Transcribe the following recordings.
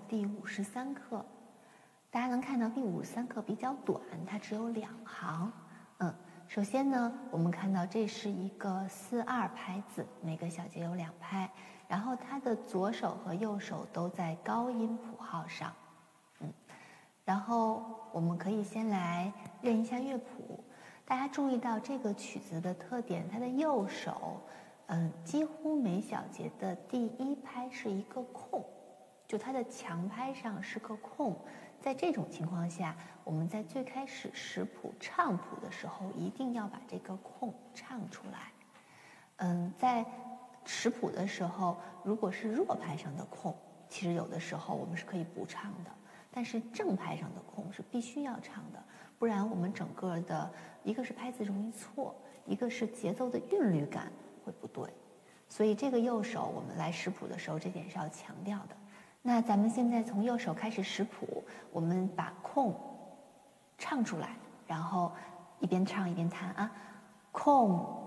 第五十三课。大家能看到第五十三课比较短，它只有两行。嗯，首先呢，我们看到这是一个四二拍子，每个小节有两拍，然后它的左手和右手都在高音谱号上。嗯，然后我们可以先来认一下乐谱。大家注意到这个曲子的特点，它的右手。嗯，几乎每小节的第一拍是一个空，就它的强拍上是个空。在这种情况下，我们在最开始识谱唱谱的时候，一定要把这个空唱出来。嗯，在识谱的时候，如果是弱拍上的空，其实有的时候我们是可以不唱的。但是正拍上的空是必须要唱的，不然我们整个的一个是拍子容易错，一个是节奏的韵律感。会不对，所以这个右手我们来识谱的时候，这点是要强调的。那咱们现在从右手开始识谱，我们把空唱出来，然后一边唱一边弹啊，空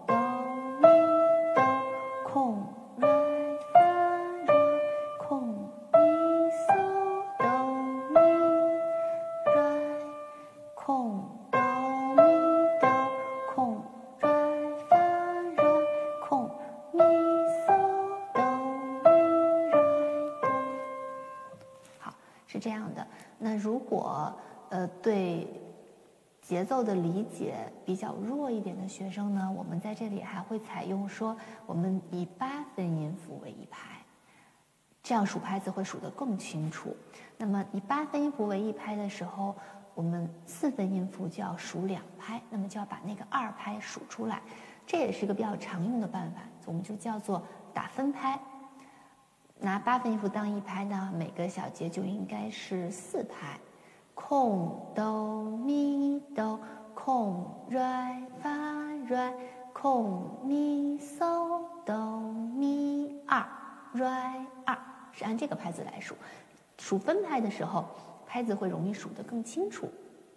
是这样的，那如果呃对节奏的理解比较弱一点的学生呢，我们在这里还会采用说，我们以八分音符为一拍，这样数拍子会数得更清楚。那么以八分音符为一拍的时候，我们四分音符就要数两拍，那么就要把那个二拍数出来，这也是一个比较常用的办法，我们就叫做打分拍。拿八分音符当一拍呢，每个小节就应该是四拍，空哆咪哆，空瑞发瑞，空咪嗦哆咪二瑞二，是按这个拍子来数。数分拍的时候，拍子会容易数得更清楚，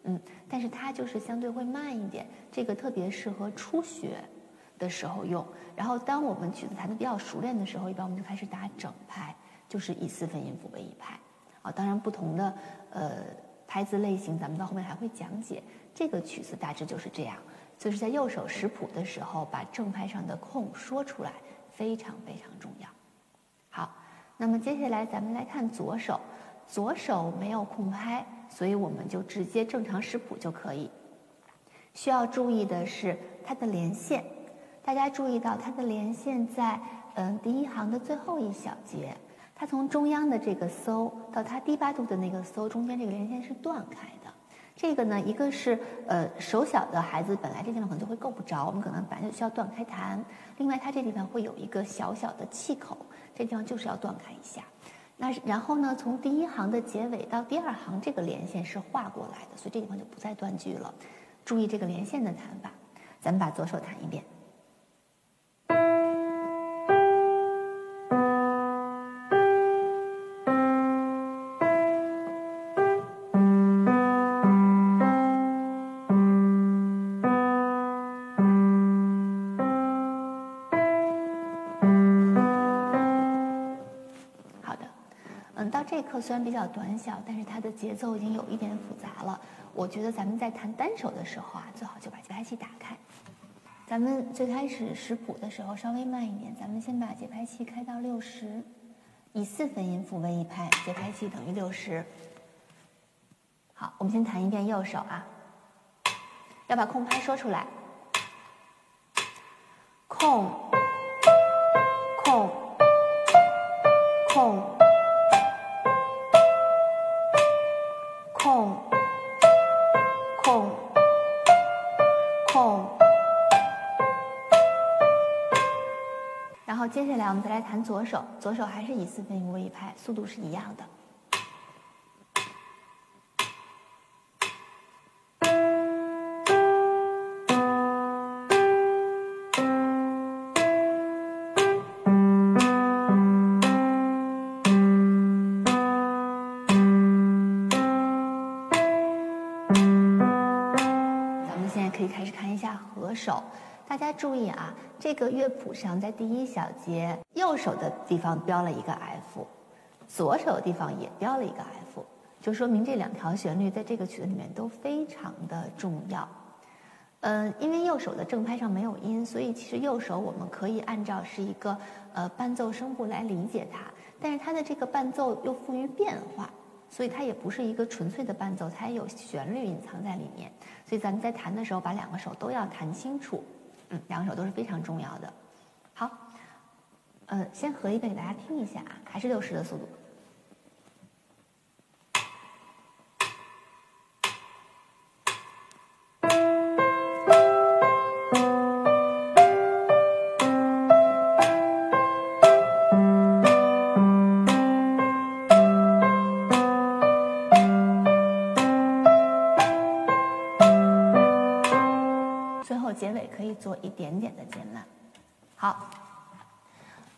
嗯，但是它就是相对会慢一点，这个特别适合初学。的时候用，然后当我们曲子弹得比较熟练的时候，一般我们就开始打整拍，就是以四分音符为一拍。啊，当然不同的呃拍子类型，咱们到后面还会讲解。这个曲子大致就是这样，就是在右手识谱的时候，把正拍上的空说出来，非常非常重要。好，那么接下来咱们来看左手，左手没有空拍，所以我们就直接正常识谱就可以。需要注意的是它的连线。大家注意到它的连线在嗯第一行的最后一小节，它从中央的这个搜到它低八度的那个搜中间这个连线是断开的。这个呢，一个是呃手小的孩子本来这地方可能就会够不着，我们可能本来就需要断开弹。另外，它这地方会有一个小小的气口，这地方就是要断开一下。那然后呢，从第一行的结尾到第二行这个连线是画过来的，所以这地方就不再断句了。注意这个连线的弹法，咱们把左手弹一遍。课虽然比较短小，但是它的节奏已经有一点复杂了。我觉得咱们在弹单手的时候啊，最好就把节拍器打开。咱们最开始识谱的时候稍微慢一点，咱们先把节拍器开到六十，以四分音符为一拍，节拍器等于六十。好，我们先弹一遍右手啊，要把空拍说出来，空，然后接下来我们再来弹左手，左手还是以四分音符为一拍，速度是一样的。可以开始看一下和手，大家注意啊，这个乐谱上在第一小节右手的地方标了一个 F，左手的地方也标了一个 F，就说明这两条旋律在这个曲子里面都非常的重要。嗯，因为右手的正拍上没有音，所以其实右手我们可以按照是一个呃伴奏声部来理解它。但是它的这个伴奏又富于变化，所以它也不是一个纯粹的伴奏，它也有旋律隐藏在里面。所以咱们在弹的时候，把两个手都要弹清楚。嗯，两个手都是非常重要的。好，呃，先合一遍给大家听一下啊，还是六十的速度。结尾可以做一点点的减慢，好，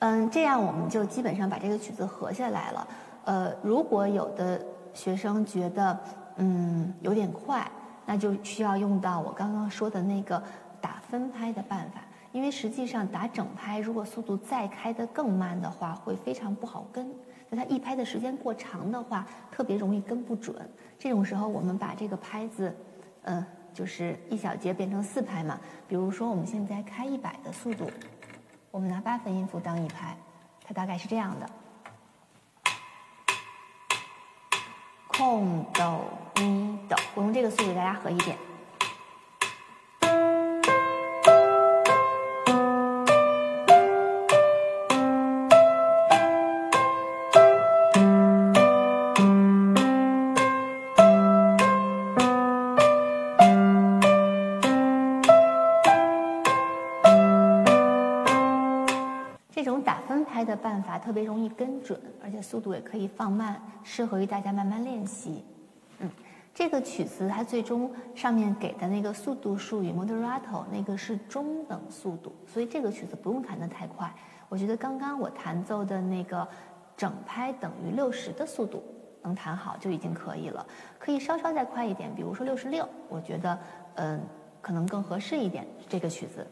嗯，这样我们就基本上把这个曲子合下来了。呃，如果有的学生觉得嗯有点快，那就需要用到我刚刚说的那个打分拍的办法，因为实际上打整拍，如果速度再开得更慢的话，会非常不好跟。那它一拍的时间过长的话，特别容易跟不准。这种时候，我们把这个拍子，嗯。就是一小节变成四拍嘛，比如说我们现在开一百的速度，我们拿八分音符当一拍，它大概是这样的：空哆咪哆。我用这个速度给大家合一遍。特别容易跟准，而且速度也可以放慢，适合于大家慢慢练习。嗯，这个曲子它最终上面给的那个速度术语 moderato 那个是中等速度，所以这个曲子不用弹得太快。我觉得刚刚我弹奏的那个整拍等于六十的速度能弹好就已经可以了，可以稍稍再快一点，比如说六十六，我觉得嗯可能更合适一点这个曲子。